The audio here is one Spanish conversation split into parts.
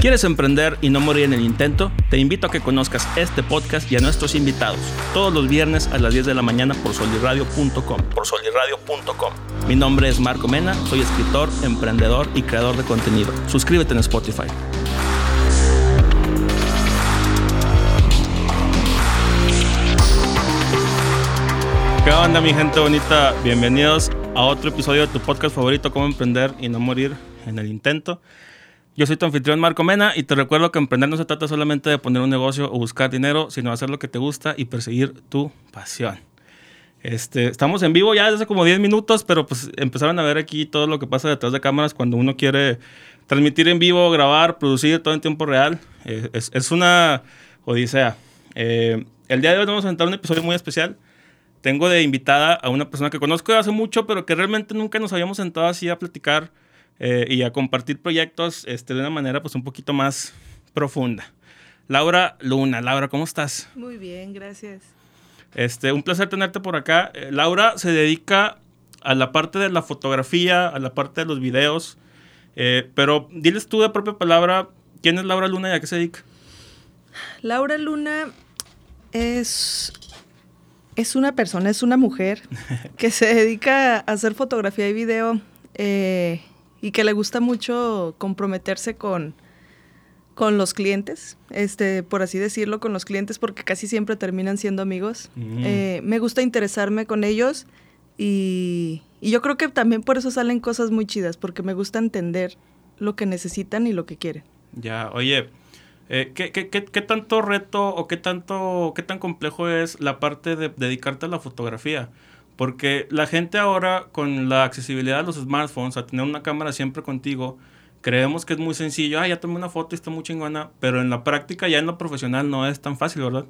¿Quieres emprender y no morir en el intento? Te invito a que conozcas este podcast y a nuestros invitados todos los viernes a las 10 de la mañana por soliradio.com. Por soliradio.com. Mi nombre es Marco Mena, soy escritor, emprendedor y creador de contenido. Suscríbete en Spotify. ¿Qué onda mi gente bonita? Bienvenidos a otro episodio de tu podcast favorito, Cómo Emprender y No Morir en el Intento. Yo soy tu anfitrión Marco Mena y te recuerdo que emprender no se trata solamente de poner un negocio o buscar dinero, sino hacer lo que te gusta y perseguir tu pasión. Este, estamos en vivo ya desde como 10 minutos, pero pues empezaron a ver aquí todo lo que pasa detrás de cámaras cuando uno quiere transmitir en vivo, grabar, producir todo en tiempo real. Eh, es, una odisea. Eh, el día de hoy vamos a entrar un episodio muy especial. Tengo de invitada a una persona que conozco hace mucho, pero que realmente nunca nos habíamos sentado así a platicar eh, y a compartir proyectos este, de una manera pues un poquito más profunda. Laura Luna, Laura, ¿cómo estás? Muy bien, gracias. Este, un placer tenerte por acá. Eh, Laura se dedica a la parte de la fotografía, a la parte de los videos, eh, pero diles tú de propia palabra, ¿quién es Laura Luna y a qué se dedica? Laura Luna es, es una persona, es una mujer que se dedica a hacer fotografía y video eh, y que le gusta mucho comprometerse con, con los clientes, este, por así decirlo, con los clientes, porque casi siempre terminan siendo amigos. Mm. Eh, me gusta interesarme con ellos y, y yo creo que también por eso salen cosas muy chidas, porque me gusta entender lo que necesitan y lo que quieren. Ya, oye, eh, ¿qué, qué, qué, qué tanto reto o qué tanto, qué tan complejo es la parte de dedicarte a la fotografía? Porque la gente ahora, con la accesibilidad de los smartphones, a tener una cámara siempre contigo, creemos que es muy sencillo. Ah, ya tomé una foto y está muy chingona. Pero en la práctica, ya en lo profesional, no es tan fácil, ¿verdad?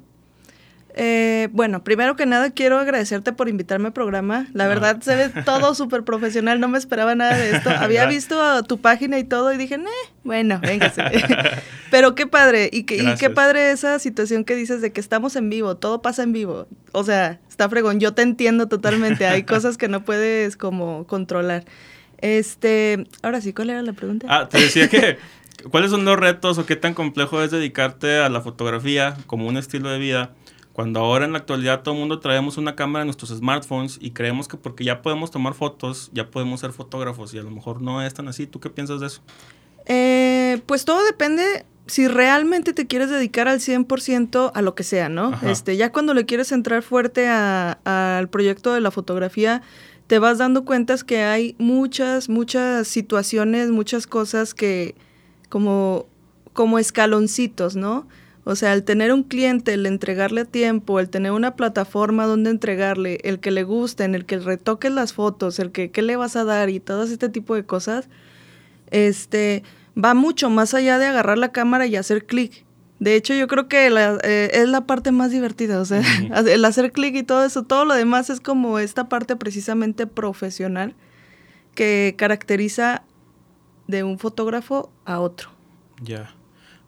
Eh, bueno, primero que nada quiero agradecerte por invitarme al programa. La Ah. verdad se ve todo súper profesional, no me esperaba nada de esto. Había visto tu página y todo y dije, eh, bueno, véngase. Pero qué padre, y, que, y qué padre esa situación que dices de que estamos en vivo, todo pasa en vivo. O sea, está fregón, yo te entiendo totalmente, hay cosas que no puedes como controlar. Este, ahora sí, ¿cuál era la pregunta? Ah, te decía que, ¿cuáles son los retos o qué tan complejo es dedicarte a la fotografía como un estilo de vida? Cuando ahora en la actualidad todo el mundo traemos una cámara en nuestros smartphones y creemos que porque ya podemos tomar fotos, ya podemos ser fotógrafos y a lo mejor no es tan así. ¿Tú qué piensas de eso? Eh, pues todo depende si realmente te quieres dedicar al 100% a lo que sea, ¿no? Ajá. Este, ya cuando le quieres entrar fuerte al proyecto de la fotografía, te vas dando cuentas que hay muchas, muchas situaciones, muchas cosas que como, como escaloncitos, ¿no? O sea, el tener un cliente, el entregarle a tiempo, el tener una plataforma donde entregarle, el que le gusten, el que retoques las fotos, el que qué le vas a dar y todo este tipo de cosas, este, va mucho más allá de agarrar la cámara y hacer clic. De hecho, yo creo que la- eh, es la parte más divertida, o sea, el hacer clic y todo eso, todo lo demás es como esta parte precisamente profesional que caracteriza de un fotógrafo a otro. Ya.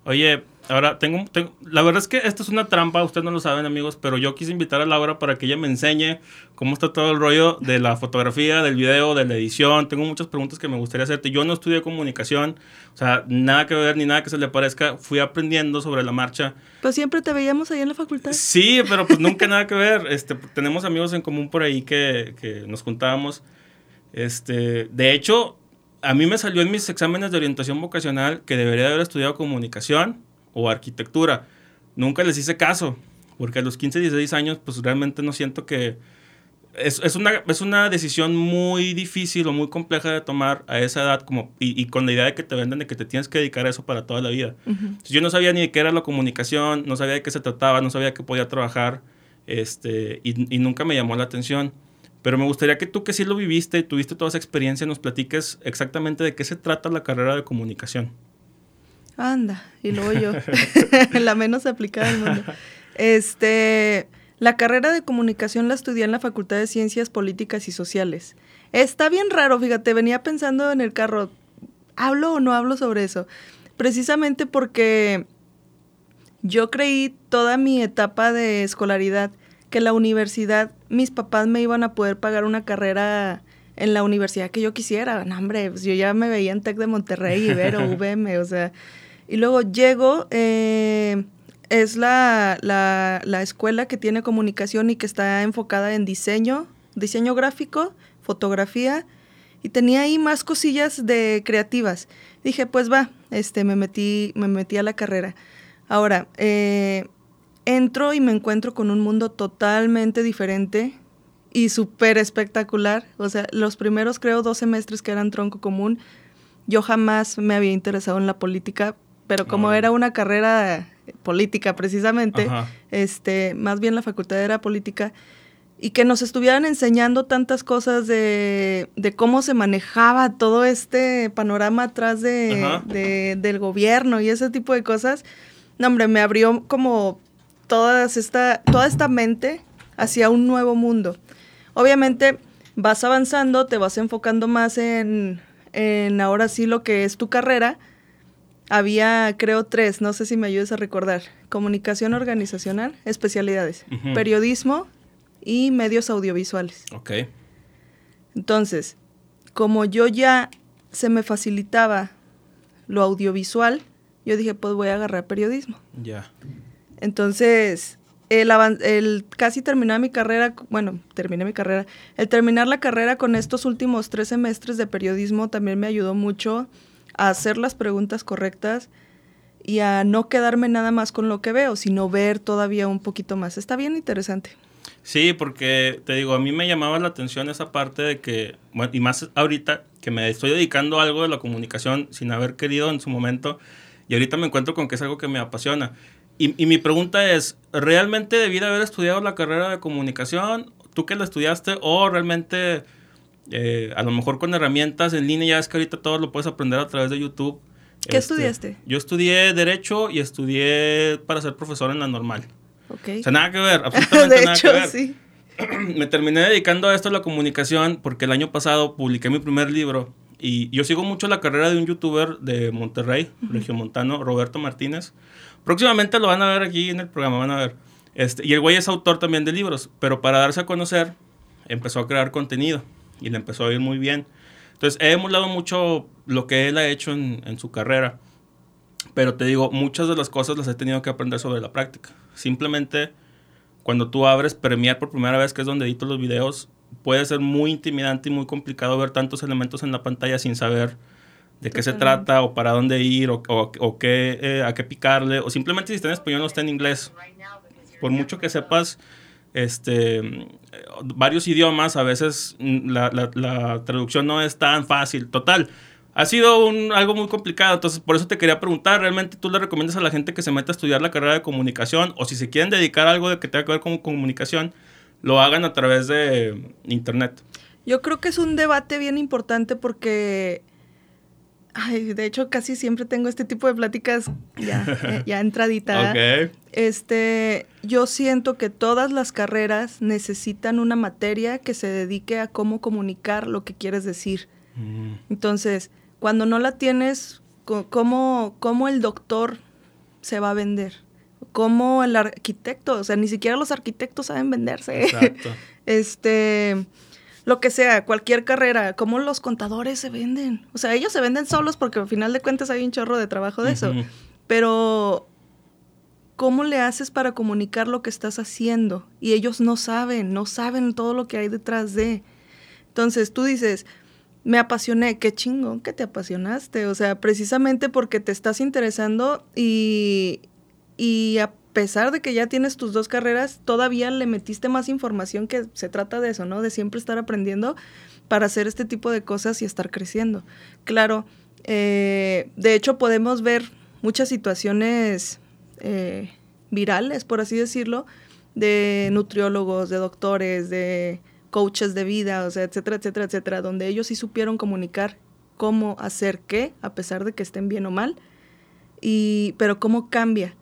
Oye, ahora tengo, tengo- La verdad es que esto es una trampa, ustedes no lo saben, amigos, pero yo quise invitar a Laura para que ella me enseñe cómo está todo el rollo de la fotografía, del video, de la edición. Tengo muchas preguntas que me gustaría hacerte. Yo no estudié comunicación, o sea, nada que ver ni nada que se le parezca. Fui aprendiendo sobre la marcha. Pues siempre te veíamos ahí en la facultad. Sí, pero pues nunca nada que ver. Este, tenemos amigos en común por ahí que, que nos juntábamos. Este, de hecho, a mí me salió en mis exámenes de orientación vocacional que debería de haber estudiado comunicación o arquitectura. Nunca les hice caso, porque a los 15, 16 años, pues realmente no siento que... Es, es una, es una decisión muy difícil o muy compleja de tomar a esa edad como, y, y con la idea de que te venden de que te tienes que dedicar a eso para toda la vida. Yo no sabía ni de qué era la comunicación, no sabía de qué se trataba, no sabía que podía trabajar, este, y, y nunca me llamó la atención. Pero me gustaría que tú que sí lo viviste y tuviste toda esa experiencia, nos platiques exactamente de qué se trata la carrera de comunicación. Anda, y luego yo, la menos aplicada del mundo. Este, la carrera de comunicación la estudié en la Facultad de Ciencias Políticas y Sociales. Está bien raro, fíjate, venía pensando en el carro, ¿hablo o no hablo sobre eso? Precisamente porque yo creí toda mi etapa de escolaridad que la universidad, mis papás me iban a poder pagar una carrera en la universidad que yo quisiera. No, hombre, pues yo ya me veía en TEC de Monterrey, Ibero, VM, o sea, Y luego llego, eh, es la, la, la, escuela que tiene comunicación y que está enfocada en diseño, diseño gráfico, fotografía, y tenía ahí más cosillas de creativas. Dije, pues va, este, me metí, me metí a la carrera. Ahora, eh, entro y me encuentro con un mundo totalmente diferente y súper espectacular. O sea, los primeros, creo, dos semestres que eran tronco común, yo jamás me había interesado en la política, pero como era una carrera política precisamente, este, más bien la facultad era política, y que nos estuvieran enseñando tantas cosas de, cómo se manejaba todo este panorama atrás de, del gobierno y ese tipo de cosas, no, hombre, me abrió como todas esta, toda esta mente hacia un nuevo mundo. Obviamente vas avanzando, te vas enfocando más en, en ahora sí lo que es tu carrera. Había, creo, tres, no sé si me ayudes a recordar. Comunicación organizacional, especialidades. Periodismo y medios audiovisuales. Ok. Entonces, como yo ya se me facilitaba lo audiovisual, yo dije, pues voy a agarrar periodismo. Ya. Entonces, el, el casi terminar mi carrera, bueno, terminé mi carrera, el terminar la carrera con estos últimos tres semestres de periodismo también me ayudó mucho a hacer las preguntas correctas y a no quedarme nada más con lo que veo, sino ver todavía un poquito más. Está bien interesante. Sí, porque te digo, a mí me llamaba la atención esa parte de que, y más ahorita que me estoy dedicando a algo de la comunicación sin haber querido en su momento, y ahorita me encuentro con que es algo que me apasiona. Y, y mi pregunta es, ¿realmente debí de haber estudiado la carrera de comunicación? ¿Tú que la estudiaste? ¿O realmente, eh, a lo mejor con herramientas en línea, ya es que ahorita todo lo puedes aprender a través de YouTube? ¿Qué este, estudiaste? Yo estudié Derecho y estudié para ser profesor en la normal. Okay. O sea, nada que ver, absolutamente nada que ver. Sí. Me terminé dedicando a esto de la comunicación porque el año pasado publiqué mi primer libro y yo sigo mucho la carrera de un youtuber de Monterrey, regiomontano, Roberto Martínez. Próximamente lo van a ver aquí en el programa, van a ver. Este, y el güey es autor también de libros, pero para darse a conocer empezó a crear contenido y le empezó a ir muy bien. Entonces he emulado mucho lo que él ha hecho en, en su carrera. Pero te digo, muchas de las cosas las he tenido que aprender sobre la práctica. Simplemente cuando tú abres Premiere por primera vez, que es donde edito los videos, puede ser muy intimidante y muy complicado ver tantos elementos en la pantalla sin saber de qué se trata o para dónde ir o, o, qué, eh, a qué picarle o simplemente si está en español o está en inglés. Por mucho que sepas este, varios idiomas, a veces la, traducción no es tan fácil. Total, ha sido algo muy complicado. Entonces, por eso te quería preguntar, ¿realmente tú le recomiendas a la gente que se meta a estudiar la carrera de comunicación o si se quieren dedicar a algo de que tenga que ver con comunicación, lo hagan a través de internet? Yo creo que es un debate bien importante porque, ay, de hecho, casi siempre tengo este tipo de pláticas ya, eh, ya entradita. okay. Este, yo siento que todas las carreras necesitan una materia que se dedique a cómo comunicar lo que quieres decir. Mm. Entonces, cuando no la tienes, ¿cómo, cómo el doctor se va a vender? ¿Cómo el arquitecto? O sea, ni siquiera los arquitectos saben venderse. Exacto. este, lo que sea, cualquier carrera, ¿cómo los contadores se venden? O sea, ellos se venden solos porque al final de cuentas hay un chorro de trabajo de eso. Pero, ¿cómo le haces para comunicar lo que estás haciendo? Y ellos no saben, no saben todo lo que hay detrás de. Entonces, tú dices, me apasioné, qué chingón que te apasionaste, o sea, precisamente porque te estás interesando y, y a pesar de que ya tienes tus dos carreras, todavía le metiste más información que se trata de eso, ¿no? De siempre estar aprendiendo para hacer este tipo de cosas y estar creciendo. Claro, eh, de hecho podemos ver muchas situaciones eh, virales, por así decirlo, de nutriólogos, de doctores, de coaches de vida, o sea, etcétera, etcétera, etcétera, donde ellos sí supieron comunicar cómo hacer qué, a pesar de que estén bien o mal, y, pero cómo cambia,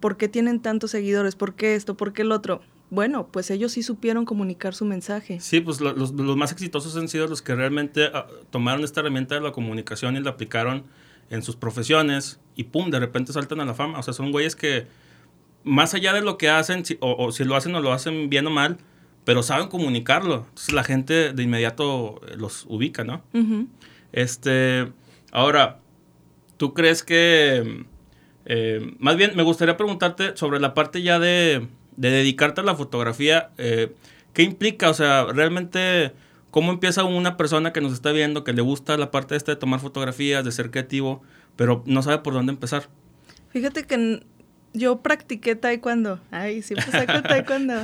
por qué tienen tantos seguidores, por qué esto, por qué el otro. Bueno, pues ellos sí supieron comunicar su mensaje. Sí, pues los, los más exitosos han sido los que realmente ah, tomaron esta herramienta de la comunicación y la aplicaron en sus profesiones y pum, de repente saltan a la fama. O sea, son güeyes que más allá de lo que hacen, o, o si lo hacen o lo hacen bien o mal, pero saben comunicarlo. Entonces la gente de inmediato los ubica, ¿no? Este, ahora, ¿tú crees que... eh, más bien, me gustaría preguntarte sobre la parte ya de, de dedicarte a la fotografía. eh, ¿Qué implica? O sea, realmente, ¿cómo empieza una persona que nos está viendo, que le gusta la parte esta de tomar fotografías, de ser creativo, pero no sabe por dónde empezar? Fíjate que yo practiqué taekwondo. Ay, siempre saco taekwondo.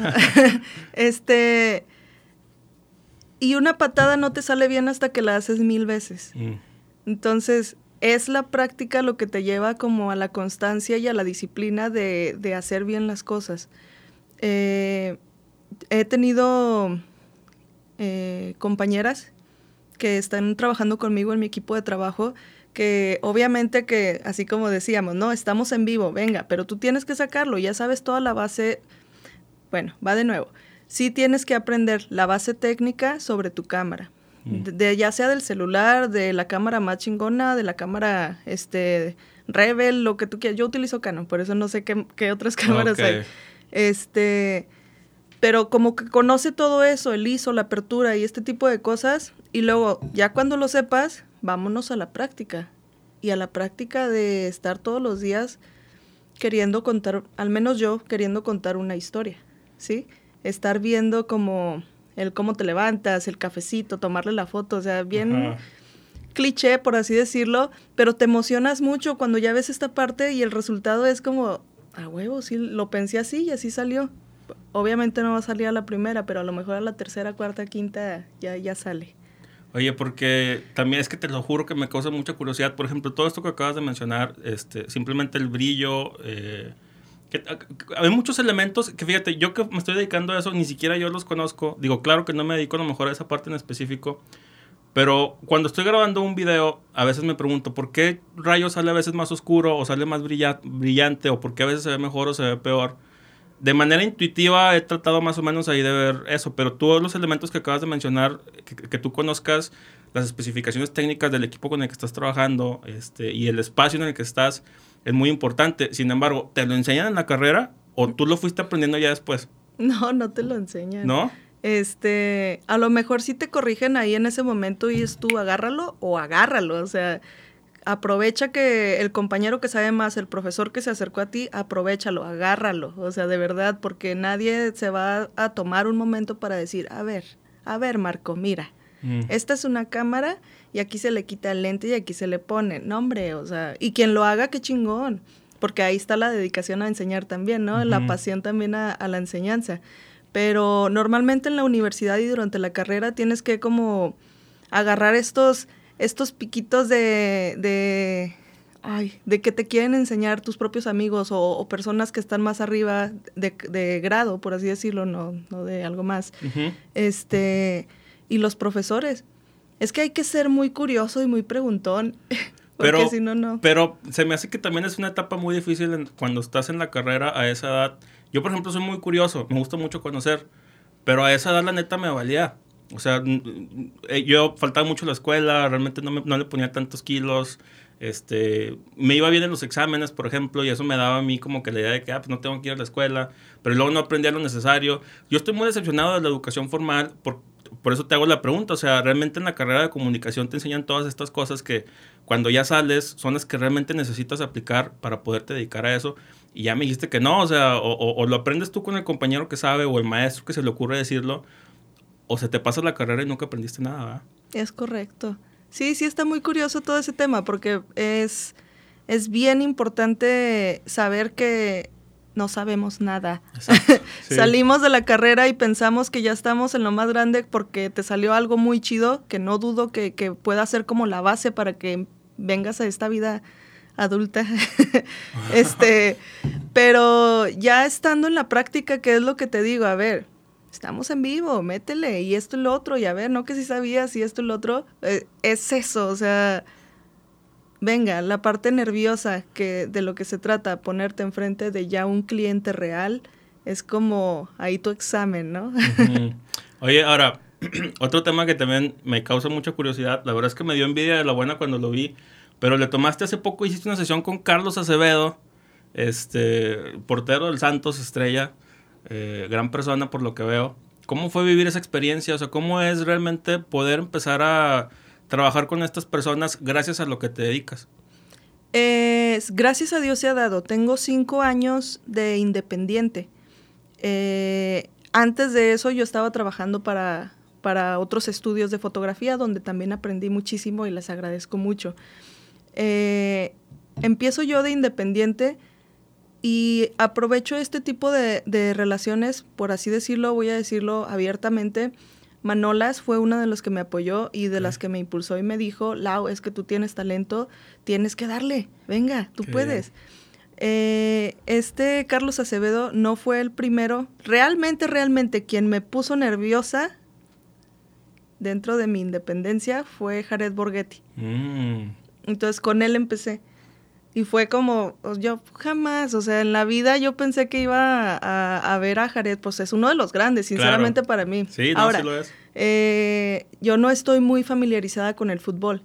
este. Y una patada no te sale bien hasta que la haces mil veces. Mm. Entonces, es la práctica lo que te lleva como a la constancia y a la disciplina de, de hacer bien las cosas. Eh, he tenido eh, compañeras que están trabajando conmigo en mi equipo de trabajo que obviamente que, así como decíamos, no, estamos en vivo, venga, pero tú tienes que sacarlo, ya sabes toda la base, bueno, va de nuevo, sí tienes que aprender la base técnica sobre tu cámara. De, de- ya sea del celular, de la cámara más chingona, de la cámara, este, Rebel, lo que tú quieras, yo utilizo Canon, por eso no sé qué, qué otras cámaras hay, este, pero como que conoce todo eso, el ISO, la apertura y este tipo de cosas, y luego ya cuando lo sepas, vámonos a la práctica. Y a la práctica de estar todos los días queriendo contar, al menos yo, queriendo contar una historia, ¿sí? Estar viendo como el cómo te levantas, el cafecito, tomarle la foto, o sea, bien Ajá. cliché, por así decirlo, pero te emocionas mucho cuando ya ves esta parte y el resultado es como, a huevo, sí, lo pensé así y así salió. Obviamente no va a salir a la primera, pero a lo mejor a la tercera, cuarta, quinta ya, ya sale. Oye, porque también es que te lo juro que me causa mucha curiosidad. Por ejemplo, todo esto que acabas de mencionar, este, simplemente el brillo. eh, que- hay muchos elementos que fíjate, yo que me estoy dedicando a eso, ni siquiera yo los conozco. Digo, claro que no me dedico a lo mejor a esa parte en específico. Pero cuando estoy grabando un video, a veces me pregunto, ¿por qué rayo sale a veces más oscuro o sale más brilla- brillante? ¿O por qué a veces se ve mejor o se ve peor? De manera intuitiva he tratado más o menos ahí de ver eso, pero todos los elementos que acabas de mencionar, que, que tú conozcas las especificaciones técnicas del equipo con el que estás trabajando este, y el espacio en el que estás, es muy importante. Sin embargo, ¿te lo enseñan en la carrera o tú lo fuiste aprendiendo ya después? No, no te lo enseñan. ¿No? Este, a lo mejor sí te corrigen ahí en ese momento y es tú agárralo o agárralo, o sea, aprovecha que el compañero que sabe más, el profesor que se acercó a ti, aprovechalo, agárralo, o sea, de verdad, porque nadie se va a tomar un momento para decir, a ver, a ver, Marco, mira, Mm. esta es una cámara y aquí se le quita el lente y aquí se le pone, no hombre, o sea, y quien lo haga, qué chingón, porque ahí está la dedicación a enseñar también, ¿no? La pasión también a, a la enseñanza. Pero normalmente en la universidad y durante la carrera tienes que como agarrar estos, estos piquitos de, de, ay, de que te quieren enseñar tus propios amigos o, o personas que están más arriba de, de grado, por así decirlo, no, no de algo más este y los profesores. Es que hay que ser muy curioso y muy preguntón, porque Pero, si no, no. pero se me hace que también es una etapa muy difícil en- cuando estás en la carrera a esa edad. Yo, por ejemplo, soy muy curioso, me gusta mucho conocer, pero a esa edad la neta me valía. O sea, eh, yo faltaba mucho a la escuela, realmente no, me- no le ponía tantos kilos. Este, me iba bien en los exámenes, por ejemplo, y eso me daba a mí como que la idea de que ah, pues no tengo que ir a la escuela, pero luego no aprendía lo necesario. Yo estoy muy decepcionado de la educación formal, por, por eso te hago la pregunta. O sea, realmente en la carrera de comunicación te enseñan todas estas cosas que cuando ya sales son las que realmente necesitas aplicar para poderte dedicar a eso. Y ya me dijiste que no, o sea, o, o- lo aprendes tú con el compañero que sabe o el maestro que se le ocurre decirlo, o se te pasa la carrera y nunca aprendiste nada. Es correcto. Sí, sí está muy curioso todo ese tema, porque es, es bien importante saber que no sabemos nada. Sí. Salimos de la carrera y pensamos que ya estamos en lo más grande porque te salió algo muy chido, que no dudo que, que pueda ser como la base para que vengas a esta vida adulta. este, pero ya estando en la práctica, ¿qué es lo que te digo? A ver, estamos en vivo, métele, y esto y lo otro, y a ver, no que si sabías y esto y lo otro, eh, es eso, o sea, venga, la parte nerviosa que de lo que se trata, ponerte enfrente de ya un cliente real, es como ahí tu examen, ¿no? Oye, ahora, otro tema que también me causa mucha curiosidad, la verdad es que me dio envidia de la buena cuando lo vi, pero le tomaste hace poco, hiciste una sesión con Carlos Acevedo, este, portero del Santos Estrella, eh, gran persona por lo que veo. ¿Cómo fue vivir esa experiencia? O sea, ¿cómo es realmente poder empezar a trabajar con estas personas gracias a lo que te dedicas? gracias a Dios se ha dado. Tengo cinco años de independiente. Eh, antes de eso yo estaba trabajando para, para otros estudios de fotografía donde también aprendí muchísimo y les agradezco mucho. Eh, empiezo yo de independiente y aprovecho este tipo de, relaciones, por así decirlo, voy a decirlo abiertamente. Manolas fue una de los que me apoyó y de las que me impulsó y me dijo, Lau, es que tú tienes talento, tienes que darle, venga, tú puedes. Eh, este Carlos Acevedo no fue el primero, realmente, realmente quien me puso nerviosa dentro de mi independencia fue Jared Borghetti. Mm. Entonces con él empecé. Y fue como, yo jamás, o sea, en la vida yo pensé que iba a, ver a Jared, pues es uno de los grandes, sinceramente para mí. Sí, no, Ahora, lo es. Eh, yo no estoy muy familiarizada con el fútbol.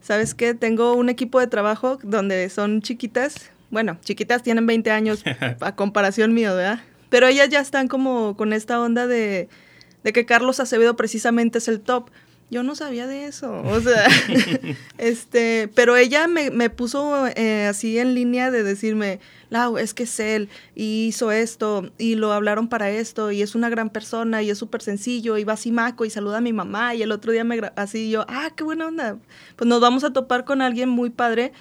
¿Sabes qué? Tengo un equipo de trabajo donde son chiquitas, bueno, chiquitas tienen 20 años a comparación mío, ¿verdad? Pero ellas ya están como con esta onda de, de que Carlos Acevedo precisamente es el top yo no sabía de eso, o sea, este, pero ella me, me puso eh, así en línea de decirme, Lau, es que es él, y hizo esto, y lo hablaron para esto, y es una gran persona, y es súper sencillo, y va así maco, y saluda a mi mamá, y el otro día me, así yo, ah, qué buena onda, pues nos vamos a topar con alguien muy padre,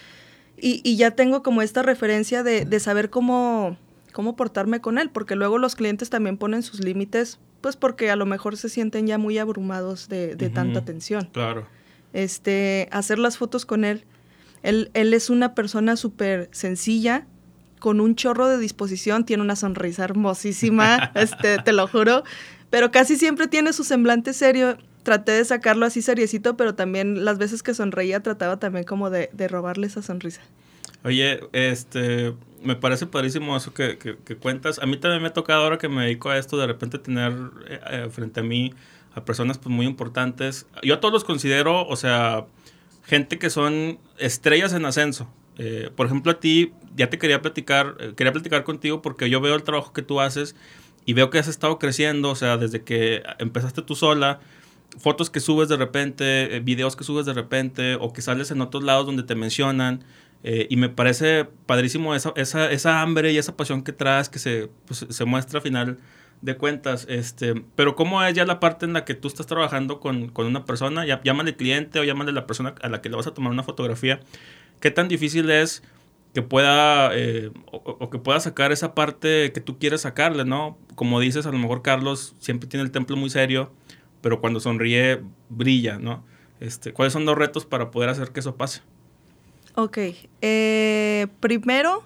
y, y ya tengo como esta referencia de, de saber cómo, cómo portarme con él, porque luego los clientes también ponen sus límites pues porque a lo mejor se sienten ya muy abrumados de, tanta atención. Claro. Este, hacer las fotos con él. Él, él es una persona súper sencilla, con un chorro de disposición, tiene una sonrisa hermosísima, este, te lo juro, pero casi siempre tiene su semblante serio. Traté de sacarlo así seriecito, pero también las veces que sonreía trataba también como de, de robarle esa sonrisa. Oye, este, me parece padrísimo eso que, cuentas. A mí también me ha tocado ahora que me dedico a esto, de repente tener eh, eh, frente a mí a personas pues, muy importantes. Yo a todos los considero, o sea, gente que son estrellas en ascenso. Eh, por ejemplo, a ti ya te quería platicar, quería platicar contigo porque yo veo el trabajo que tú haces y veo que has estado creciendo, o sea, desde que empezaste tú sola, fotos que subes de repente, videos que subes de repente o que sales en otros lados donde te mencionan. Eh, y me parece padrísimo esa, esa, esa, hambre y esa pasión que traes que se, pues, se muestra al final de cuentas. Este, pero ¿cómo es ya la parte en la que tú estás trabajando con, con una persona? Ya, llámale cliente o llámale la persona a la que le vas a tomar una fotografía. ¿Qué tan difícil es que pueda eh, o, que pueda sacar esa parte que tú quieres sacarle, ¿no? Como dices, a lo mejor Carlos siempre tiene el templo muy serio, pero cuando sonríe brilla, ¿no? Este, ¿Cuáles son los retos para poder hacer que eso pase? Ok. Eh, primero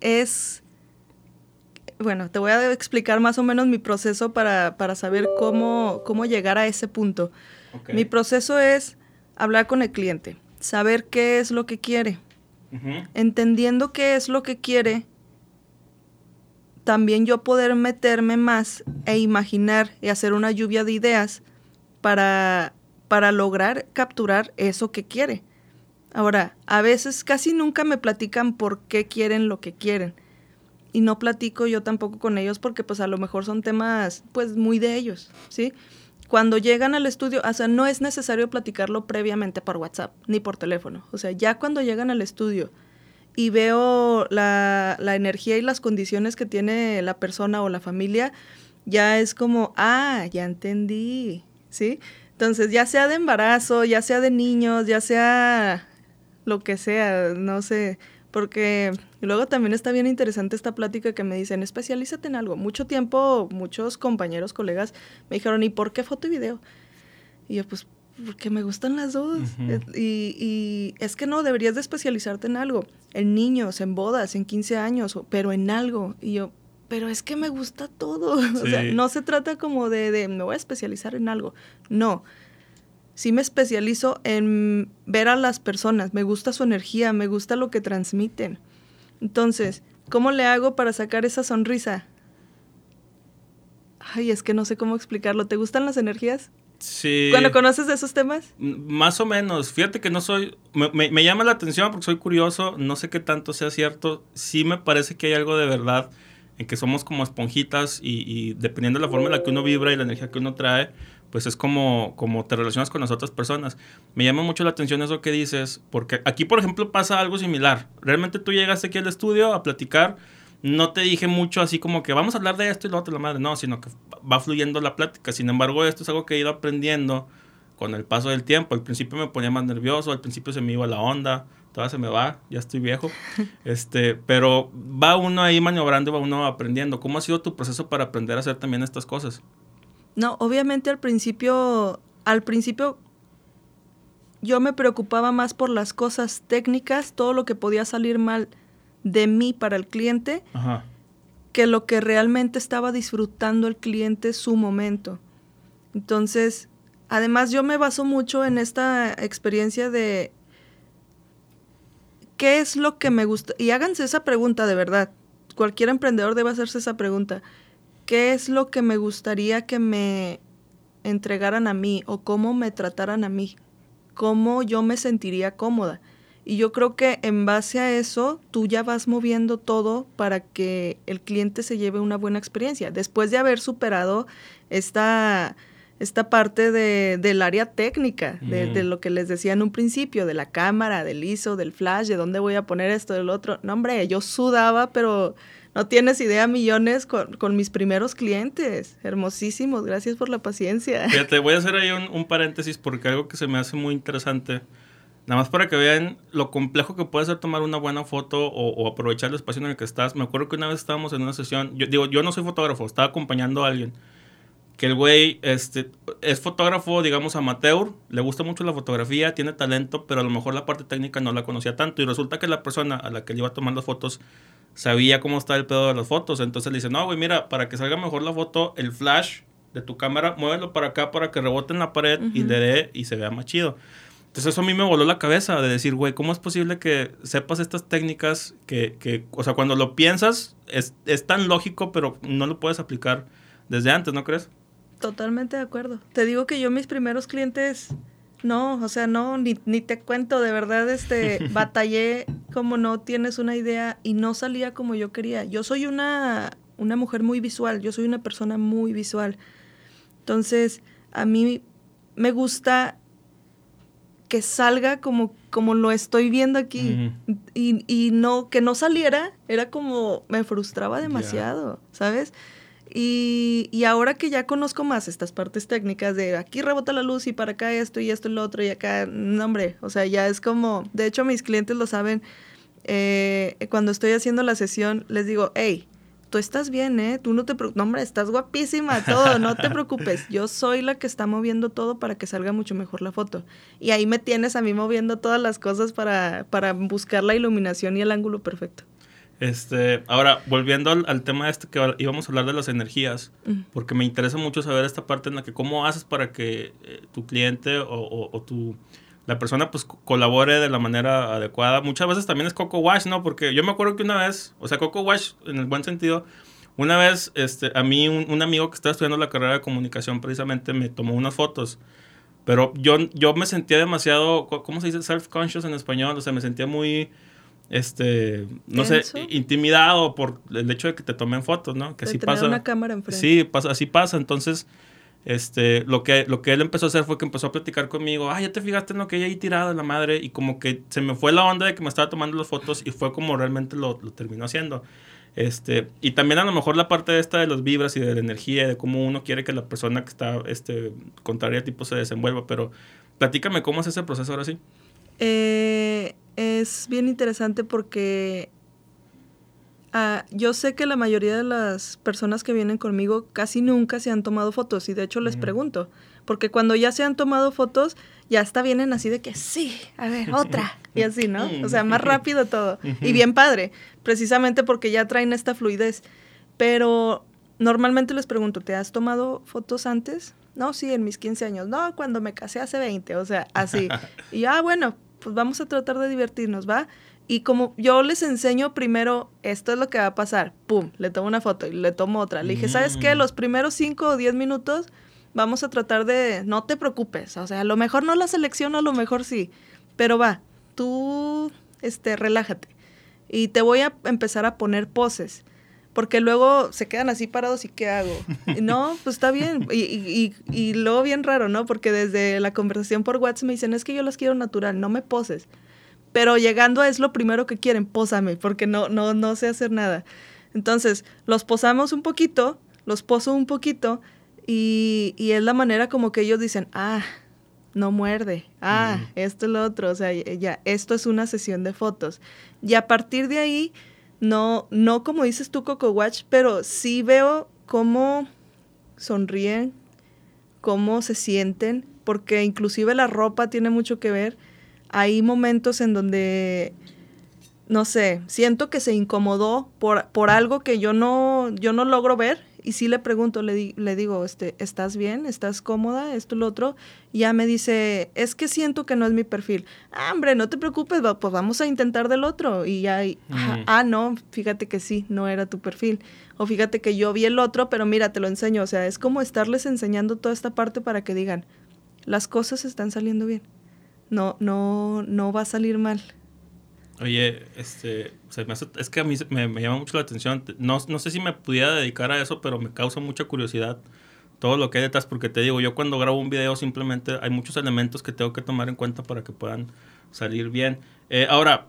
es, bueno, te voy a explicar más o menos mi proceso para, saber cómo, cómo, llegar a ese punto. Mi proceso es hablar con el cliente, saber qué es lo que quiere. Entendiendo qué es lo que quiere, también yo poder meterme más e imaginar y hacer una lluvia de ideas para, para lograr capturar eso que quiere. Ahora, a veces casi nunca me platican por qué quieren lo que quieren. Y no platico yo tampoco con ellos porque pues a lo mejor son temas pues muy de ellos, ¿sí? Cuando llegan al estudio, o sea, no es necesario platicarlo previamente por WhatsApp ni por teléfono. O sea, ya cuando llegan al estudio y veo la, la energía y las condiciones que tiene la persona o la familia, ya es como, ah, ya entendí, ¿sí? Entonces, ya sea de embarazo, ya sea de niños, ya sea lo que sea, no sé, porque luego también está bien interesante esta plática que me dicen, especialízate en algo. Mucho tiempo, muchos compañeros, colegas me dijeron, ¿y por qué foto y video? Y yo, pues, porque me gustan las dos. y, y, es que no, deberías de especializarte en algo, en niños, en bodas, en 15 años, pero en algo. Y yo, pero es que me gusta todo. O sea, no se trata como de, de, me voy a especializar en algo. No, sí me especializo en ver a las personas, me gusta su energía, me gusta lo que transmiten. Entonces, ¿cómo le hago para sacar esa sonrisa? Ay, es que no sé cómo explicarlo. ¿Te gustan las energías? Sí. ¿Cuando conoces de esos temas? Más o menos. Fíjate que no soy... Me, llama la atención porque soy curioso. No sé qué tanto sea cierto. Sí me parece que hay algo de verdad en que somos como esponjitas y, y dependiendo de la forma en la que uno vibra y la energía que uno trae, pues es como, como te relacionas con las otras personas. Me llama mucho la atención eso que dices, porque aquí, por ejemplo, pasa algo similar. Realmente tú llegaste aquí al estudio a platicar, no te dije mucho así como que vamos a hablar de esto y lo otro, la madre, no, sino que va fluyendo la plática. Sin embargo, esto es algo que he ido aprendiendo con el paso del tiempo. Al principio me ponía más nervioso, al principio se me iba la onda, todavía se me va, ya estoy viejo. este, pero va uno ahí maniobrando, va uno aprendiendo. ¿Cómo ha sido tu proceso para aprender a hacer también estas cosas? No, obviamente al principio, al principio yo me preocupaba más por las cosas técnicas, todo lo que podía salir mal de mí para el cliente, que lo que realmente estaba disfrutando el cliente su momento. Entonces, además yo me baso mucho en esta experiencia de qué es lo que me gusta. Y háganse esa pregunta de verdad. Cualquier emprendedor debe hacerse esa pregunta. ¿Qué es lo que me gustaría que me entregaran a mí o cómo me trataran a mí? ¿Cómo yo me sentiría cómoda? Y yo creo que en base a eso, tú ya vas moviendo todo para que el cliente se lleve una buena experiencia. Después de haber superado esta esta parte de, del área técnica, de, lo que les decía en un principio, de la cámara, del ISO, del flash, de dónde voy a poner esto, del otro. No, hombre, yo sudaba, pero no tienes idea, millones con, mis primeros clientes. Hermosísimos, gracias por la paciencia. Fíjate, voy a hacer ahí un, paréntesis porque algo que se me hace muy interesante. Nada más para que vean lo complejo que puede ser tomar una buena foto o, o, aprovechar el espacio en el que estás. Me acuerdo que una vez estábamos en una sesión, yo digo, yo no soy fotógrafo, estaba acompañando a alguien que el güey este, es fotógrafo, digamos, amateur, le gusta mucho la fotografía, tiene talento, pero a lo mejor la parte técnica no la conocía tanto. Y resulta que la persona a la que le iba a tomar las fotos sabía cómo está el pedo de las fotos. Entonces le dice, no, güey, mira, para que salga mejor la foto, el flash de tu cámara, muévelo para acá para que rebote en la pared y le dé y se vea más chido. Entonces eso a mí me voló la cabeza de decir, güey, ¿cómo es posible que sepas estas técnicas que, que o sea, cuando lo piensas es, es tan lógico, pero no lo puedes aplicar desde antes, ¿no crees? Totalmente de acuerdo. Te digo que yo mis primeros clientes, no, o sea, no, ni, ni te cuento, de verdad, este, batallé como no tienes una idea y no salía como yo quería. Yo soy una, una mujer muy visual, yo soy una persona muy visual. Entonces, a mí me gusta que salga como, como lo estoy viendo aquí. y, y, no, que no saliera, era como, me frustraba demasiado, ¿sabes? Y, y, ahora que ya conozco más estas partes técnicas de aquí rebota la luz y para acá esto y esto y lo otro y acá, no hombre, o sea, ya es como, de hecho mis clientes lo saben, eh, cuando estoy haciendo la sesión les digo, hey, tú estás bien, ¿eh? Tú no te preocupes, no hombre, estás guapísima, todo, no te preocupes, yo soy la que está moviendo todo para que salga mucho mejor la foto. Y ahí me tienes a mí moviendo todas las cosas para, para buscar la iluminación y el ángulo perfecto. Este, ahora, volviendo al, tema este que íbamos a hablar de las energías, porque me interesa mucho saber esta parte en la que cómo haces para que eh, tu cliente o, o, tu, la persona pues colabore de la manera adecuada. Muchas veces también es Coco Wash, ¿no? Porque yo me acuerdo que una vez, o sea, Coco Wash en el buen sentido, una vez este, a mí un, un amigo que estaba estudiando la carrera de comunicación precisamente me tomó unas fotos. Pero yo, yo me sentía demasiado, ¿cómo se dice? Self-conscious en español. O sea, me sentía muy este, no sé, intimidado por el hecho de que te tomen fotos, ¿no? Que así pasa. una cámara enfrente. Sí, pasa, así pasa. Entonces, este, lo que, lo que él empezó a hacer fue que empezó a platicar conmigo, ah, ya te fijaste en lo que hay ahí tirado la madre, y como que se me fue la onda de que me estaba tomando las fotos y fue como realmente lo, lo terminó haciendo. Este, y también a lo mejor la parte esta de los vibras y de la energía, de cómo uno quiere que la persona que está este, contraria tipo se desenvuelva, pero platícame cómo es ese proceso ahora sí. Eh, es bien interesante porque ah, yo sé que la mayoría de las personas que vienen conmigo casi nunca se han tomado fotos y de hecho les pregunto, porque cuando ya se han tomado fotos, ya hasta vienen así de que sí, a ver, otra, y así, ¿no? O sea, más rápido todo. Y bien padre, precisamente porque ya traen esta fluidez. Pero normalmente les pregunto, ¿te has tomado fotos antes? No, sí, en mis 15 años. No, cuando me casé hace 20, o sea, así. Y ah, bueno, pues vamos a tratar de divertirnos, ¿va? Y como yo les enseño primero, esto es lo que va a pasar, pum, le tomo una foto y le tomo otra. Le dije, ¿sabes qué? Mm. Los primeros 5 o 10 minutos vamos a tratar de, no te preocupes, o sea, a lo mejor no la selecciono, a lo mejor sí, pero va, tú, este, relájate. Y te voy a empezar a poner poses. Porque luego se quedan así parados y ¿qué hago? No, pues está bien. Y, y, y, luego bien raro, ¿no? Porque desde la conversación por WhatsApp me dicen, es que yo las quiero natural, no me poses. Pero llegando es lo primero que quieren, pósame, porque no, no, no sé hacer nada. Entonces, los posamos un poquito, los poso un poquito, y, y es la manera como que ellos dicen, ah, no muerde, ah, esto es lo otro, o sea, ya, esto es una sesión de fotos. Y a partir de ahí no, no como dices tú, Coco Watch, pero sí veo cómo sonríen, cómo se sienten, porque inclusive la ropa tiene mucho que ver. Hay momentos en donde, no sé, siento que se incomodó por, por algo que yo no, yo no logro ver y sí le pregunto, le, le digo, este, ¿estás bien? ¿Estás cómoda? Esto, lo otro. Y ya me dice, es que siento que no es mi perfil. Ah, hombre, no te preocupes, pues vamos a intentar del otro. Y ya, ah, no, fíjate que sí, no era tu perfil. O fíjate que yo vi el otro, pero mira, te lo enseño. O sea, es como estarles enseñando toda esta parte para que digan, las cosas están saliendo bien. No, no, no va a salir mal. Oye, este, es que a mí me, llama mucho la atención. No, no, sé si me pudiera dedicar a eso, pero me causa mucha curiosidad todo lo que hay detrás, porque te digo, yo cuando grabo un video simplemente hay muchos elementos que tengo que tomar en cuenta para que puedan salir bien. Eh, ahora,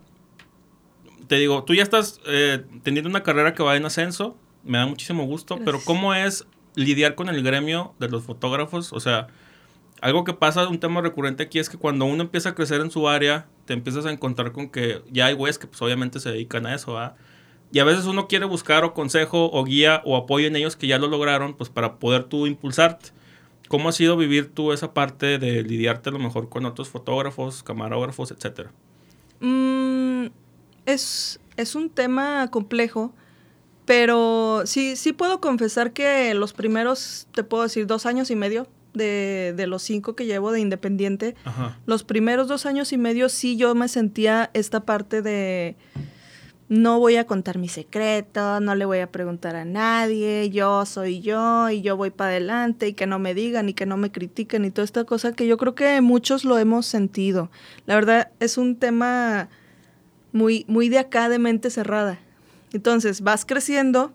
te digo, tú ya estás eh, teniendo una carrera que va en ascenso, me da muchísimo gusto, pero ¿cómo es lidiar con el gremio de los fotógrafos? O sea, algo que pasa, un tema recurrente aquí es que cuando uno empieza a crecer en su área, te empiezas a encontrar con que ya hay güeyes que pues obviamente se dedican a eso. Y a veces uno quiere buscar o consejo o guía o apoyo en ellos que ya lo lograron, pues para poder tú impulsarte. ¿Cómo ha sido vivir tú esa parte de lidiarte a lo mejor con otros fotógrafos, camarógrafos, etcétera? Mm, es, es un tema complejo, pero sí, sí puedo confesar que los primeros, te puedo decir, dos años y medio de, los cinco que llevo de independiente, los primeros dos años y medio sí yo me sentía esta parte de no voy a contar mi secreto, no le voy a preguntar a nadie, yo soy yo y yo voy para adelante y que no me digan y que no me critiquen y toda esta cosa que yo creo que muchos lo hemos sentido. La verdad es un tema muy, muy de acá de mente cerrada. Entonces vas creciendo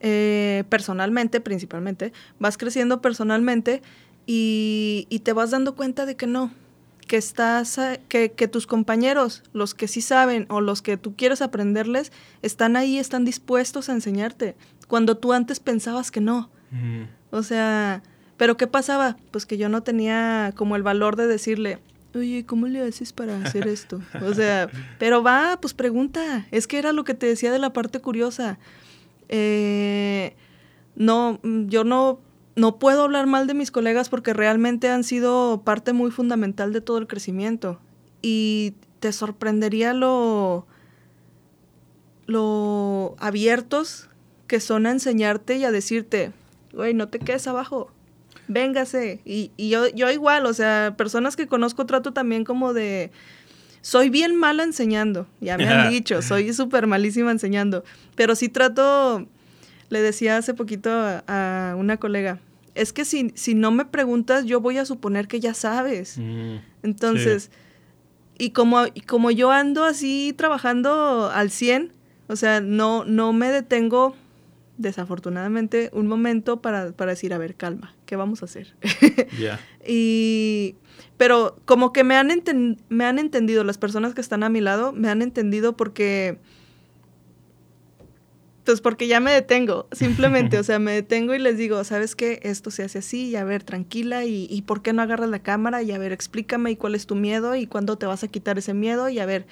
eh, personalmente, principalmente, vas creciendo personalmente y, te vas dando cuenta de que no, que estás, que, tus compañeros, los que sí saben o los que tú quieres aprenderles, están ahí, están dispuestos a enseñarte, cuando tú antes pensabas que no. O sea, pero ¿qué pasaba? Pues que yo no tenía como el valor de decirle, oye, ¿cómo le haces para hacer esto? O sea, pero va, pues pregunta. Es que era lo que te decía de la parte curiosa. Eh, no, yo no no puedo hablar mal de mis colegas porque realmente han sido parte muy fundamental de todo el crecimiento. Y te sorprendería lo, lo abiertos que son a enseñarte y a decirte, güey, no te quedes abajo, véngase. Y, yo, yo igual, o sea, personas que conozco trato también como de... Soy bien mala enseñando, ya me han dicho, soy súper malísima enseñando, pero sí trato, le decía hace poquito a una colega, es que si, si no me preguntas, yo voy a suponer que ya sabes. Mm, Entonces, y como, como yo ando así trabajando al 100, o sea, no, no me detengo, desafortunadamente, un momento para, decir, a ver, calma, ¿qué vamos a hacer? y, pero como que me han, me han entendido, las personas que están a mi lado, me han entendido porque pues porque ya me detengo, simplemente, o sea, me detengo y les digo, ¿sabes qué? Esto se hace así, y a ver, tranquila, y, y, ¿por qué no agarras la cámara? Y a ver, explícame y cuál es tu miedo y cuándo te vas a quitar ese miedo, y a ver,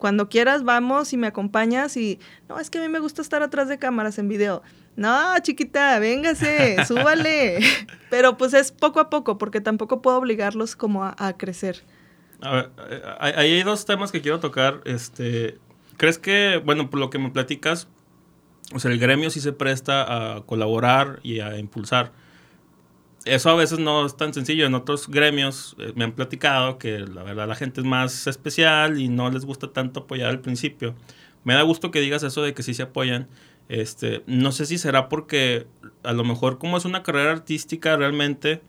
cuando quieras vamos y me acompañas y, no, es que a mí me gusta estar atrás de cámaras en video. No, chiquita, véngase, súbale. Pero pues es poco a poco, porque tampoco puedo obligarlos como a, a crecer. A ver, eh, hay dos temas que quiero tocar. Este, ¿Crees que, bueno, por lo que me platicas, o sea, el gremio sí se presta a colaborar y a impulsar. Eso a veces no es tan sencillo. En otros gremios eh, me han platicado que la verdad la gente es más especial y no les gusta tanto apoyar al principio. Me da gusto que digas eso de que sí se apoyan. Este, no sé si será porque a lo mejor como es una carrera artística realmente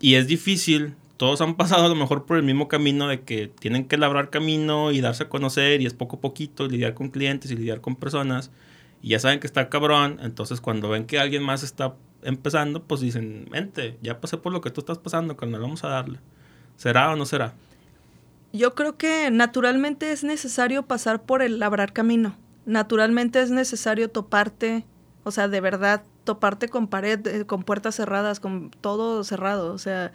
y es difícil, todos han pasado a lo mejor por el mismo camino de que tienen que labrar camino y darse a conocer y es poco a poquito lidiar con clientes y lidiar con personas y ya saben que está cabrón, entonces cuando ven que alguien más está empezando, pues dicen, mente, ya pasé por lo que tú estás pasando, cuando vamos a darle. ¿Será o no será? Yo creo que naturalmente es necesario pasar por el labrar camino. Naturalmente es necesario toparte, o sea, de verdad, toparte con pared, eh, con puertas cerradas, con todo cerrado. O sea,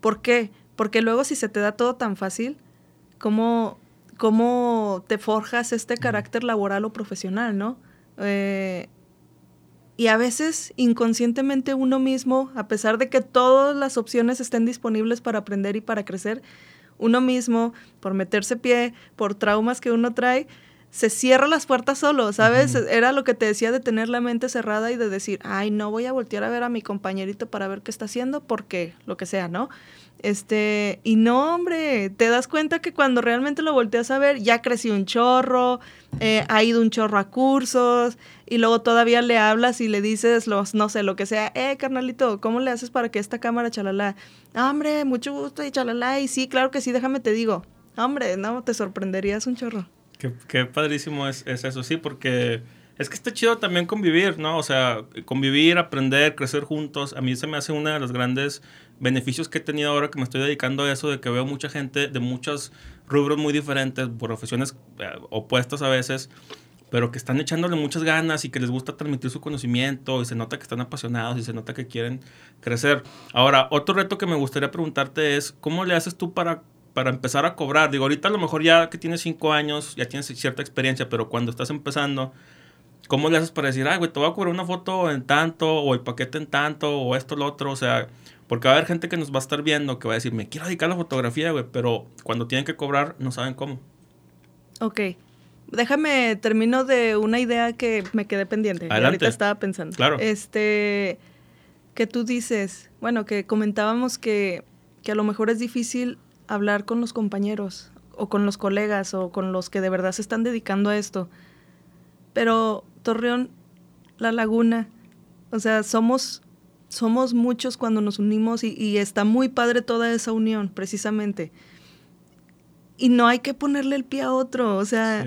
¿por qué? Porque luego si se te da todo tan fácil, ¿cómo, cómo te forjas este carácter laboral o profesional, no? Eh, y a veces inconscientemente uno mismo, a pesar de que todas las opciones estén disponibles para aprender y para crecer, uno mismo, por meterse pie, por traumas que uno trae, se cierra las puertas solo, ¿sabes? Era lo que te decía de tener la mente cerrada y de decir, ay, no voy a voltear a ver a mi compañerito para ver qué está haciendo, porque lo que sea, ¿no? Este, y no, hombre, te das cuenta que cuando realmente lo volteas a ver, ya creció un chorro, eh, ha ido un chorro a cursos, y luego todavía le hablas y le dices, los, no sé, lo que sea, eh, carnalito, ¿cómo le haces para que esta cámara, chalala? hombre, mucho gusto y chalala, y sí, claro que sí, déjame te digo. Hombre, no, te sorprenderías un chorro. Qué, padrísimo es, es, eso, sí, porque es que está chido también convivir, ¿no? O sea, convivir, aprender, crecer juntos. A mí se me hace uno de los grandes beneficios que he tenido ahora que me estoy dedicando a eso, de que veo mucha gente de muchos rubros muy diferentes, profesiones eh, opuestas a veces, pero que están echándole muchas ganas y que les gusta transmitir su conocimiento y se nota que están apasionados y se nota que quieren crecer. Ahora, otro reto que me gustaría preguntarte es, ¿cómo le haces tú para para empezar a cobrar. Digo, ahorita a lo mejor ya que tienes cinco años, ya tienes cierta experiencia, pero cuando estás empezando, ¿cómo le haces para decir, ay, güey, te voy a cobrar una foto en tanto, o el paquete en tanto, o esto, lo otro? O sea, porque va a haber gente que nos va a estar viendo que va a decir, me quiero dedicar a la fotografía, güey, pero cuando tienen que cobrar no saben cómo. Ok. Déjame, termino de una idea que me quedé pendiente. Adelante. Ahorita estaba pensando. Claro. Este, que tú dices, bueno, que comentábamos que, que a lo mejor es difícil hablar con los compañeros o con los colegas o con los que de verdad se están dedicando a esto. Pero Torreón, La Laguna, o sea, somos, somos muchos cuando nos unimos y, está muy padre toda esa unión, precisamente. Y no hay que ponerle el pie a otro, o sea,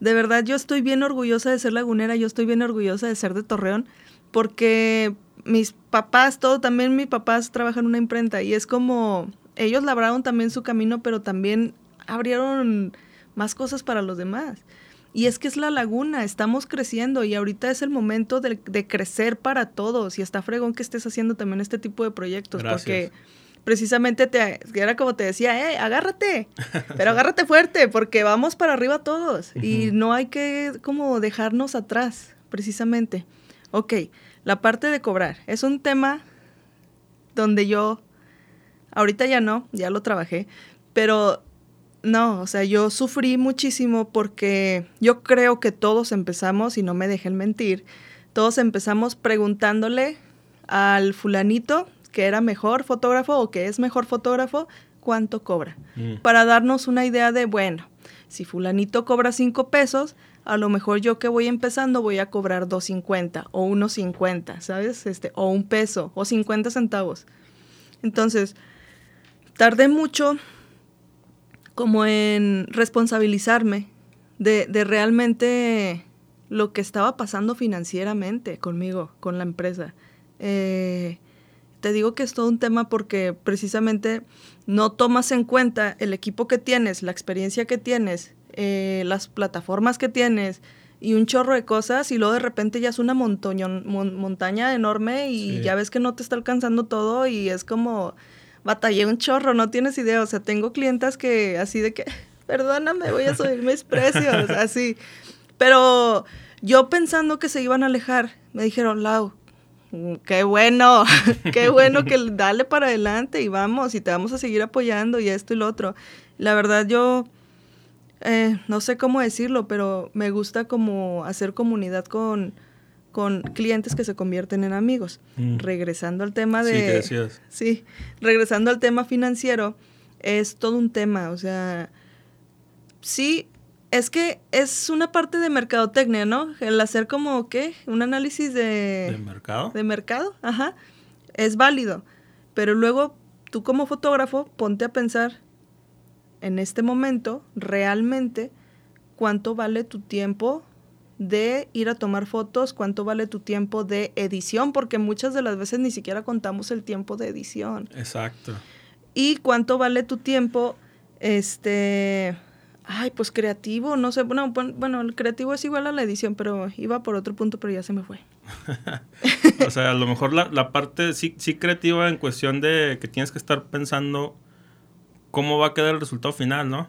de verdad yo estoy bien orgullosa de ser lagunera, yo estoy bien orgullosa de ser de Torreón, porque mis papás, todo, también mis papás trabajan en una imprenta y es como, ellos labraron también su camino, pero también abrieron más cosas para los demás. Y es que es la laguna, estamos creciendo y ahorita es el momento de, crecer para todos. Y está fregón que estés haciendo también este tipo de proyectos porque precisamente te, era como te decía, eh, agárrate, pero agárrate fuerte porque vamos para arriba todos y no hay que como dejarnos atrás, precisamente. Ok, la parte de cobrar. Es un tema donde yo Ahorita ya no, ya lo trabajé, pero no, o sea, yo sufrí muchísimo porque yo creo que todos empezamos, y no me dejen mentir, todos empezamos preguntándole al fulanito que era mejor fotógrafo o que es mejor fotógrafo, cuánto cobra, mm. para darnos una idea de, bueno, si fulanito cobra cinco pesos, a lo mejor yo que voy empezando voy a cobrar 2.50 o 1.50, ¿sabes? Este, o un peso o 50 centavos. Entonces, tardé mucho como en responsabilizarme de, realmente lo que estaba pasando financieramente conmigo, con la empresa. Eh, te digo que es todo un tema porque precisamente no tomas en cuenta el equipo que tienes, la experiencia que tienes, eh, las plataformas que tienes y un chorro de cosas y luego de repente ya es una montaña enorme y ya ves que no te está alcanzando todo y es como batallé un chorro, no tienes idea. O sea, tengo clientas que así de que, perdóname, voy a subir mis precios, así. Pero yo pensando que se iban a alejar, me dijeron, Lau, qué bueno, qué bueno que dale para adelante y vamos y te vamos a seguir apoyando y esto y lo otro. La verdad yo eh, no sé cómo decirlo, pero me gusta como hacer comunidad con, con clientes que se convierten en amigos. Mm. Regresando al tema de... Sí, Sí, regresando al tema financiero, es todo un tema, o sea, sí, es que es una parte de mercadotecnia, ¿no? El hacer como, ¿qué? Un análisis de... ¿De mercado? De mercado, ajá. Es válido, pero luego tú como fotógrafo ponte a pensar en este momento realmente cuánto vale tu tiempo de ir a tomar fotos, cuánto vale tu tiempo de edición, porque muchas de las veces ni siquiera contamos el tiempo de edición. Exacto. Y cuánto vale tu tiempo, este, ay, pues creativo, no sé, bueno, bueno, el creativo es igual a la edición, pero iba por otro punto, pero ya se me fue. o sea, a lo mejor la, parte sí, sí creativa en cuestión de que tienes que estar pensando cómo va a quedar el resultado final, ¿no?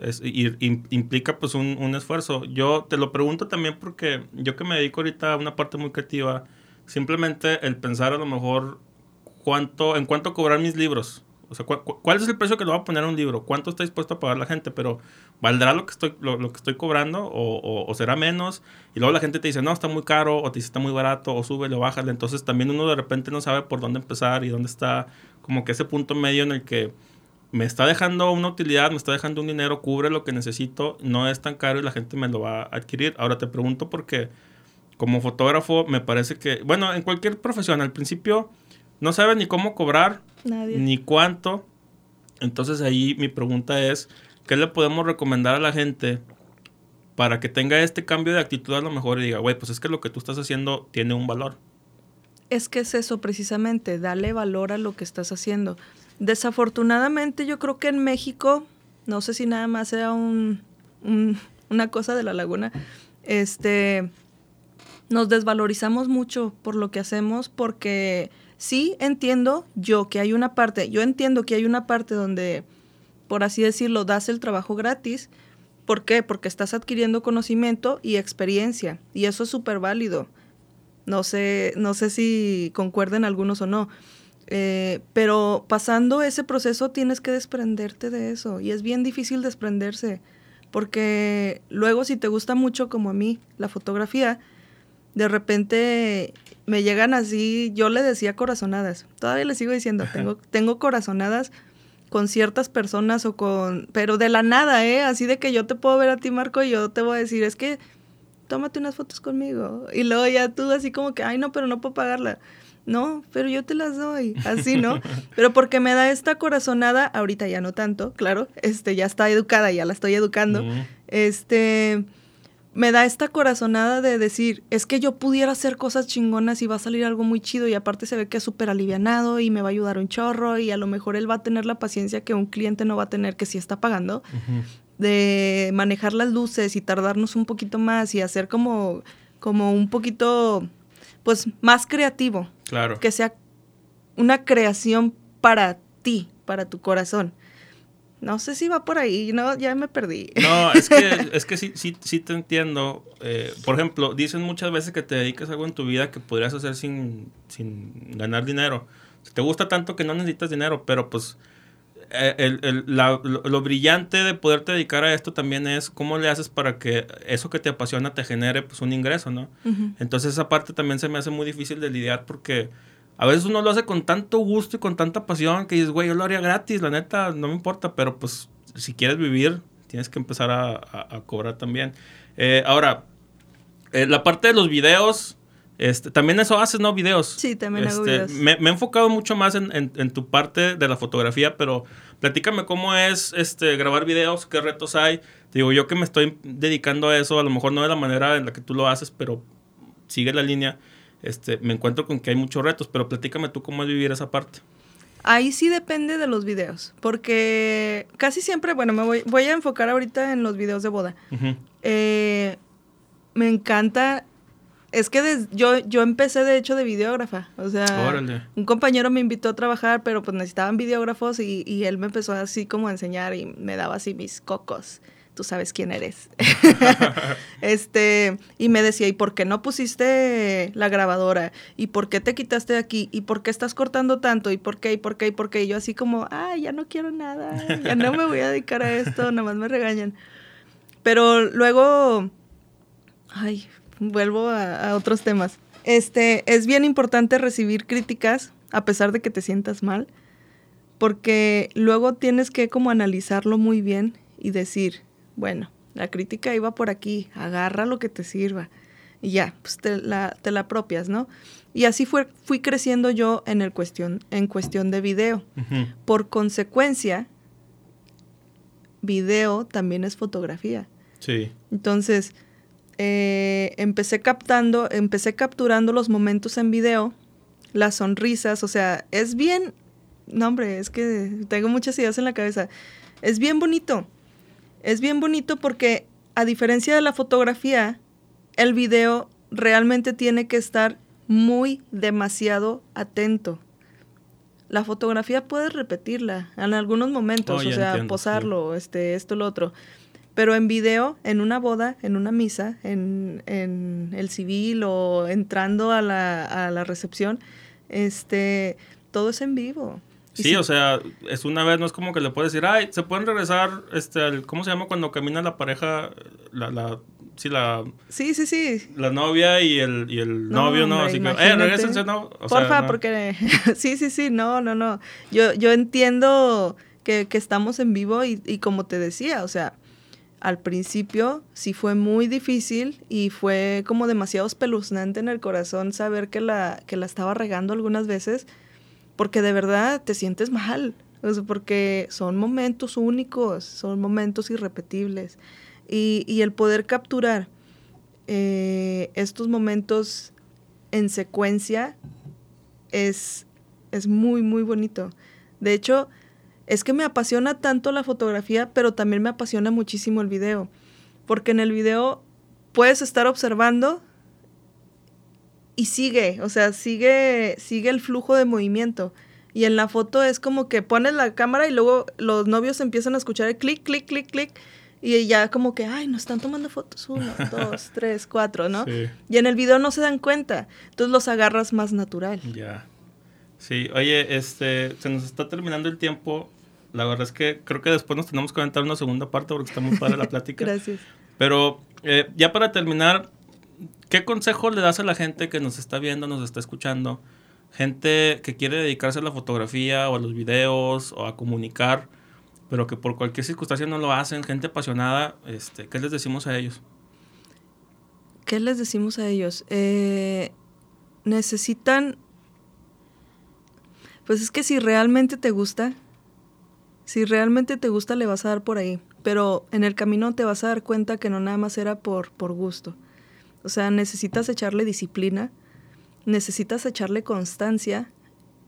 Es, y, implica pues un, un, esfuerzo. Yo te lo pregunto también porque yo que me dedico ahorita a una parte muy creativa, simplemente el pensar a lo mejor cuánto, en cuánto cobrar mis libros. O sea, ¿cuál es el precio que le voy a poner a un libro? ¿Cuánto está dispuesto a pagar la gente? Pero ¿valdrá lo que estoy, lo, que estoy cobrando o, o, será menos? Y luego la gente te dice, no, está muy caro, o te dice, está muy barato, o sube, o bájale. Entonces también uno de repente no sabe por dónde empezar y dónde está como que ese punto medio en el que me está dejando una utilidad, me está dejando un dinero, cubre lo que necesito, no es tan caro y la gente me lo va a adquirir. Ahora te pregunto porque como fotógrafo me parece que, bueno, en cualquier profesión, al principio no sabes ni cómo cobrar, ni cuánto. Entonces ahí mi pregunta es, ¿qué le podemos recomendar a la gente para que tenga este cambio de actitud a lo mejor y diga, güey, pues es que lo que tú estás haciendo tiene un valor? Es que es eso precisamente, darle valor a lo que estás haciendo. Desafortunadamente yo creo que en México, no sé si nada más sea un, una cosa de la laguna, este, nos desvalorizamos mucho por lo que hacemos porque sí entiendo yo que hay una parte, yo entiendo que hay una parte donde, por así decirlo, das el trabajo gratis. ¿Por qué? Porque estás adquiriendo conocimiento y experiencia y eso es súper válido. No sé, no sé si concuerden algunos o no. Eh, pero pasando ese proceso tienes que desprenderte de eso y es bien difícil desprenderse porque luego si te gusta mucho como a mí la fotografía, de repente me llegan así, yo le decía corazonadas, todavía le sigo diciendo, tengo, tengo corazonadas con ciertas personas o con, pero de la nada, ¿eh? Así de que yo te puedo ver a ti, Marco, y yo te voy a decir, es que tómate unas fotos conmigo. Y luego ya tú así como que, ay, no, pero no puedo pagarla no, pero yo te las doy, así, ¿no? Pero porque me da esta corazonada, ahorita ya no tanto, claro, este, ya está educada, ya la estoy educando, este, me da esta corazonada de decir, es que yo pudiera hacer cosas chingonas y va a salir algo muy chido y aparte se ve que es súper alivianado y me va a ayudar un chorro y a lo mejor él va a tener la paciencia que un cliente no va a tener que si está pagando, de manejar las luces y tardarnos un poquito más y hacer como, como un poquito pues más creativo. Claro. Que sea una creación para ti, para tu corazón. No sé si va por ahí, no, ya me perdí. No, es que, es que sí, sí, sí te entiendo. Eh, por ejemplo, dicen muchas veces que te dedicas a algo en tu vida que podrías hacer sin, sin ganar dinero. Si te gusta tanto que no necesitas dinero, pero pues eh, el, lo, brillante de poderte dedicar a esto también es cómo le haces para que eso que te apasiona te genere pues un ingreso, ¿no? Entonces esa parte también se me hace muy difícil de lidiar porque a veces uno lo hace con tanto gusto y con tanta pasión que dices, güey, yo lo haría gratis, la neta, no me importa, pero pues si quieres vivir, tienes que empezar a, cobrar también. Eh, ahora, eh, la parte de los videos, este, también eso haces, ¿no? Videos. Sí, también hago este, videos. Me, he enfocado mucho más en, tu parte de la fotografía, pero platícame cómo es este, grabar videos, qué retos hay. digo, yo que me estoy dedicando a eso, a lo mejor no de la manera en la que tú lo haces, pero sigue la línea. Este, me encuentro con que hay muchos retos, pero platícame tú cómo es vivir esa parte. Ahí sí depende de los videos, porque casi siempre, bueno, me voy, voy a enfocar ahorita en los videos de boda. Eh, me encanta es que yo, yo empecé de hecho de videógrafa. O sea, un compañero me invitó a trabajar, pero pues necesitaban videógrafos y, y, él me empezó así como a enseñar y me daba así mis cocos. Tú sabes quién eres. este, y me decía, ¿y por qué no pusiste la grabadora? ¿Y por qué te quitaste de aquí? ¿Y por qué estás cortando tanto? ¿Y por qué? ¿Y por qué? ¿Y por qué? Y yo así como, ay, ya no quiero nada. Ya no me voy a dedicar a esto, nomás me regañan. Pero luego, ay, vuelvo a, otros temas. Este, es bien importante recibir críticas a pesar de que te sientas mal, porque luego tienes que como analizarlo muy bien y decir, bueno, la crítica iba por aquí, agarra lo que te sirva y ya, pues te la, te la apropias, ¿no? Y así fue, fui creciendo yo en, el cuestión, en cuestión de video. Por consecuencia, video también es fotografía. Sí. Entonces, eh, empecé captando, empecé capturando los momentos en video, las sonrisas, o sea, es bien, no hombre, es que tengo muchas ideas en la cabeza, es bien bonito, es bien bonito porque a diferencia de la fotografía, el video realmente tiene que estar muy demasiado atento. La fotografía puedes repetirla en algunos momentos, Oh, o sea, entiendo, posarlo, este, esto, lo otro. Pero en video, en una boda, en una misa, en, en el civil o entrando a la, a la recepción, este, todo es en vivo. Sí, o sea, es una vez, no es como que le puedes decir, ay, se pueden regresar, este, al- ¿cómo se llama cuando camina la pareja, la, la, sí, la, Sí, sí, sí. la novia y el, y el novio, ¿no? Así que, eh, regresense, ¿no? O sea, Porfa, no. porque... sí, sí, sí, no, no, no. Yo, yo entiendo que, que estamos en vivo y, y como te decía, o sea, al principio sí fue muy difícil y fue como demasiado espeluznante en el corazón saber que la, que la estaba regando algunas veces, porque de verdad te sientes mal, o porque son momentos únicos, son momentos irrepetibles. Y, y el poder capturar eh, estos momentos en secuencia es, es muy, muy bonito. De hecho, es que me apasiona tanto la fotografía, pero también me apasiona muchísimo el video. Porque en el video puedes estar observando y sigue, o sea, sigue, sigue el flujo de movimiento. Y en la foto es como que pones la cámara y luego los novios empiezan a escuchar el clic, clic, clic, clic. Y ya como que, ay, nos están tomando fotos. Uno, dos, tres, cuatro, ¿no? Sí. Y en el video no se dan cuenta. Entonces los agarras más natural. Ya. Sí, oye, este, se nos está terminando el tiempo. La verdad es que creo que después nos tenemos que aventar una segunda parte porque está muy padre la plática. Gracias. Pero eh, ya para terminar, ¿qué consejo le das a la gente que nos está viendo, nos está escuchando? Gente que quiere dedicarse a la fotografía o a los videos o a comunicar, pero que por cualquier circunstancia no lo hacen, gente apasionada, este, ¿qué les decimos a ellos? ¿Qué les decimos a ellos? Eh, necesitan... Pues es que si realmente te gusta, si realmente te gusta le vas a dar por ahí, pero en el camino te vas a dar cuenta que no nada más era por, por gusto. O sea, necesitas echarle disciplina, necesitas echarle constancia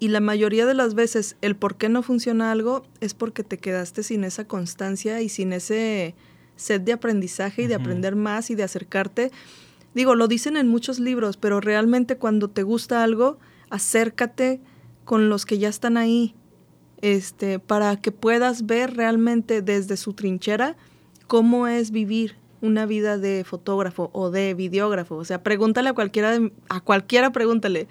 y la mayoría de las veces el por qué no funciona algo es porque te quedaste sin esa constancia y sin ese sed de aprendizaje y de aprender más y de acercarte. Digo, lo dicen en muchos libros, pero realmente cuando te gusta algo, acércate con los que ya están ahí, este, para que puedas ver realmente desde su trinchera cómo es vivir una vida de fotógrafo o de videógrafo. O sea, pregúntale a cualquiera, a cualquiera pregúntale.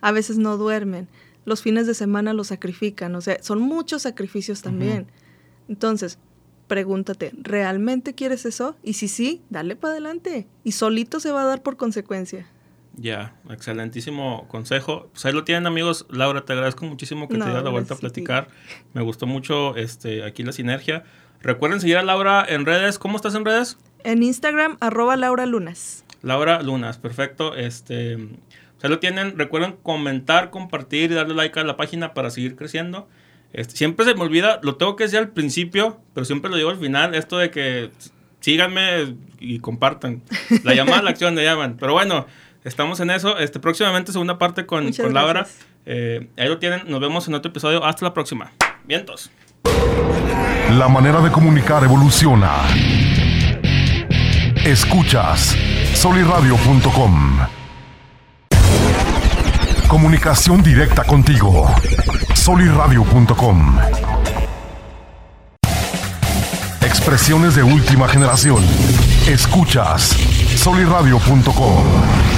A veces no duermen, los fines de semana los sacrifican, o sea, son muchos sacrificios también. Entonces, pregúntate, ¿realmente quieres eso? Y si sí, dale para adelante. Y solito se va a dar por consecuencia. Ya, excelentísimo consejo. Pues ahí lo tienen amigos. Laura, te agradezco muchísimo que No, te dieras la vuelta a platicar. Me gustó mucho este, aquí la sinergia. Recuerden seguir a Laura en redes. ¿Cómo estás en redes? En Instagram, arroba Laura Lunas. Laura Lunas, perfecto. Este, pues ahí lo tienen. Recuerden comentar, compartir y darle like a la página para seguir creciendo. Este, siempre se me olvida, lo tengo que decir al principio, pero siempre lo digo al final, esto de que síganme y compartan. La llamada a la acción le llaman. Pero bueno, estamos en eso. Este, próximamente segunda parte con, Muchas con Laura. Eh, ahí lo tienen. Nos vemos en otro episodio. Hasta la próxima. Vientos. La manera de comunicar evoluciona. Escuchas soliradio.com. Comunicación directa contigo. soliradio.com. Expresiones de última generación. Escuchas soliradio.com.